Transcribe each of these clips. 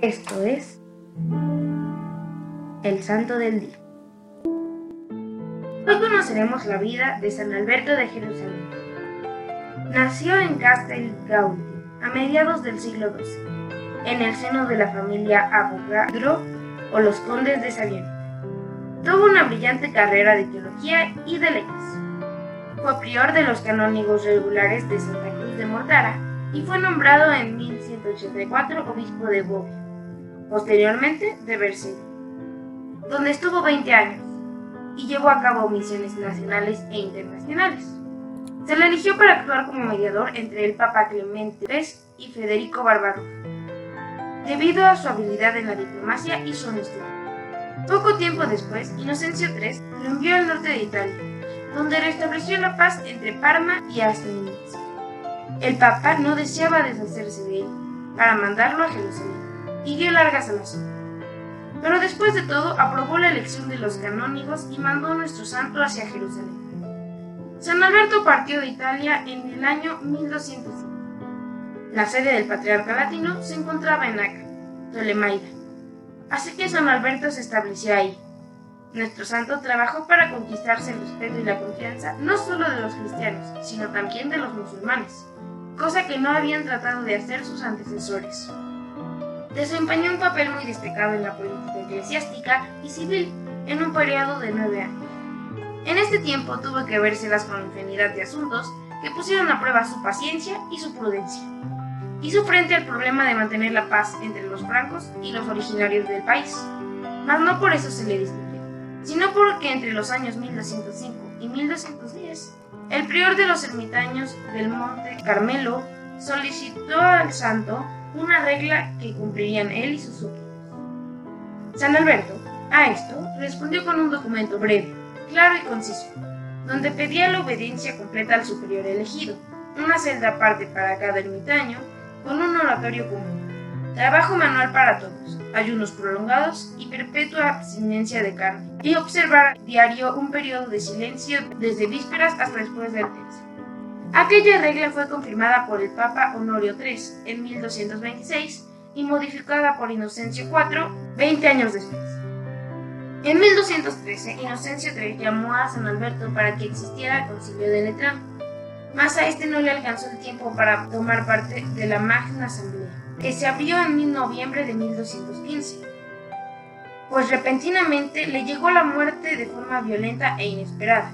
Esto es el Santo del Día. Hoy conoceremos la vida de San Alberto de Jerusalén. Nació en Castel Gaudium a mediados del siglo XII, en el seno de la familia Avogadro o los condes de Saviano. Tuvo una brillante carrera de teología y de leyes. Fue prior de los canónigos regulares de Santa Cruz de Mortara y fue nombrado en 1184 obispo de Bobbio, posteriormente de Berceo, donde estuvo 20 años y llevó a cabo misiones nacionales e internacionales. Se le eligió para actuar como mediador entre el Papa Clemente III y Federico Barbarossa, debido a su habilidad en la diplomacia y su honestidad. Poco tiempo después, Inocencio III lo envió al norte de Italia, donde restableció la paz entre Parma y Asturias. El Papa no deseaba deshacerse de él para mandarlo a Jerusalén y dio largas a la zona. Pero después de todo aprobó la elección de los canónigos y mandó a nuestro santo hacia Jerusalén. San Alberto partió de Italia en el año 1205. La sede del patriarca latino se encontraba en Acre, Ptolemaida. Así que San Alberto se estableció ahí. Nuestro santo trabajó para conquistarse el respeto y la confianza no solo de los cristianos, sino también de los musulmanes, cosa que no habían tratado de hacer sus antecesores. Desempeñó un papel muy destacado en la política eclesiástica y civil en un periodo de nueve años. En este tiempo tuvo que vérselas con infinidad de asuntos que pusieron a prueba su paciencia y su prudencia. Hizo frente al problema de mantener la paz entre los francos y los originarios del país, mas no por eso se le distinguió, sino porque entre los años 1205 y 1210, el prior de los ermitaños del Monte Carmelo solicitó al santo una regla que cumplirían él y sus súbditos. San Alberto, a esto, respondió con un documento breve, claro y conciso, donde pedía la obediencia completa al superior elegido, una celda aparte para cada ermitaño, con un oratorio común, trabajo manual para todos, ayunos prolongados y perpetua abstinencia de carne, y observar diario un periodo de silencio desde vísperas hasta después del tercio. Aquella regla fue confirmada por el Papa Honorio III en 1226 y modificada por Inocencio IV 20 años después. En 1213, Inocencio III llamó a San Alberto para que existiera el concilio de Letrán, mas a este no le alcanzó el tiempo para tomar parte de la Magna Asamblea, que se abrió en noviembre de 1215, pues repentinamente le llegó la muerte de forma violenta e inesperada.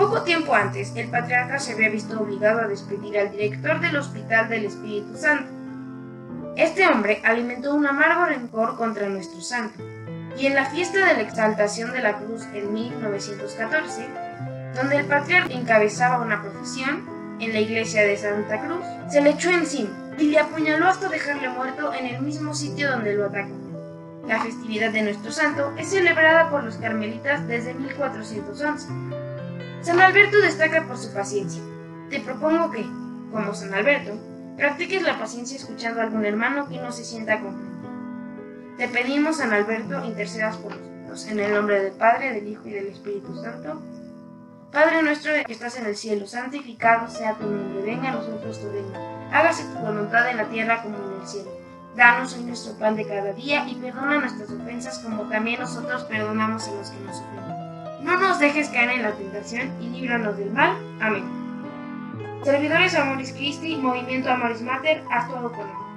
Poco tiempo antes, el patriarca se había visto obligado a despedir al director del Hospital del Espíritu Santo. Este hombre alimentó un amargo rencor contra nuestro santo, y en la fiesta de la exaltación de la cruz en 1914, donde el patriarca encabezaba una procesión en la iglesia de Santa Cruz, se le echó encima y le apuñaló hasta dejarle muerto en el mismo sitio donde lo atacó. La festividad de nuestro santo es celebrada por los carmelitas desde 1411. San Alberto destaca por su paciencia. Te propongo que, como San Alberto, practiques la paciencia escuchando a algún hermano que no se sienta comprendido. Te pedimos, San Alberto, intercedas por nosotros, en el nombre del Padre, del Hijo y del Espíritu Santo. Padre nuestro que estás en el cielo, santificado sea tu nombre, venga a nosotros tu reino, hágase tu voluntad en la tierra como en el cielo. Danos hoy nuestro pan de cada día y perdona nuestras ofensas como también nosotros perdonamos a los que nos ofenden. No nos dejes caer en la tentación y líbranos del mal. Amén. Servidores Amoris Christi, Movimiento Amoris Mater, actuado con amor.